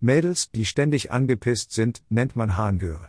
Mädels, die ständig angepisst sind, nennt man Harngöre.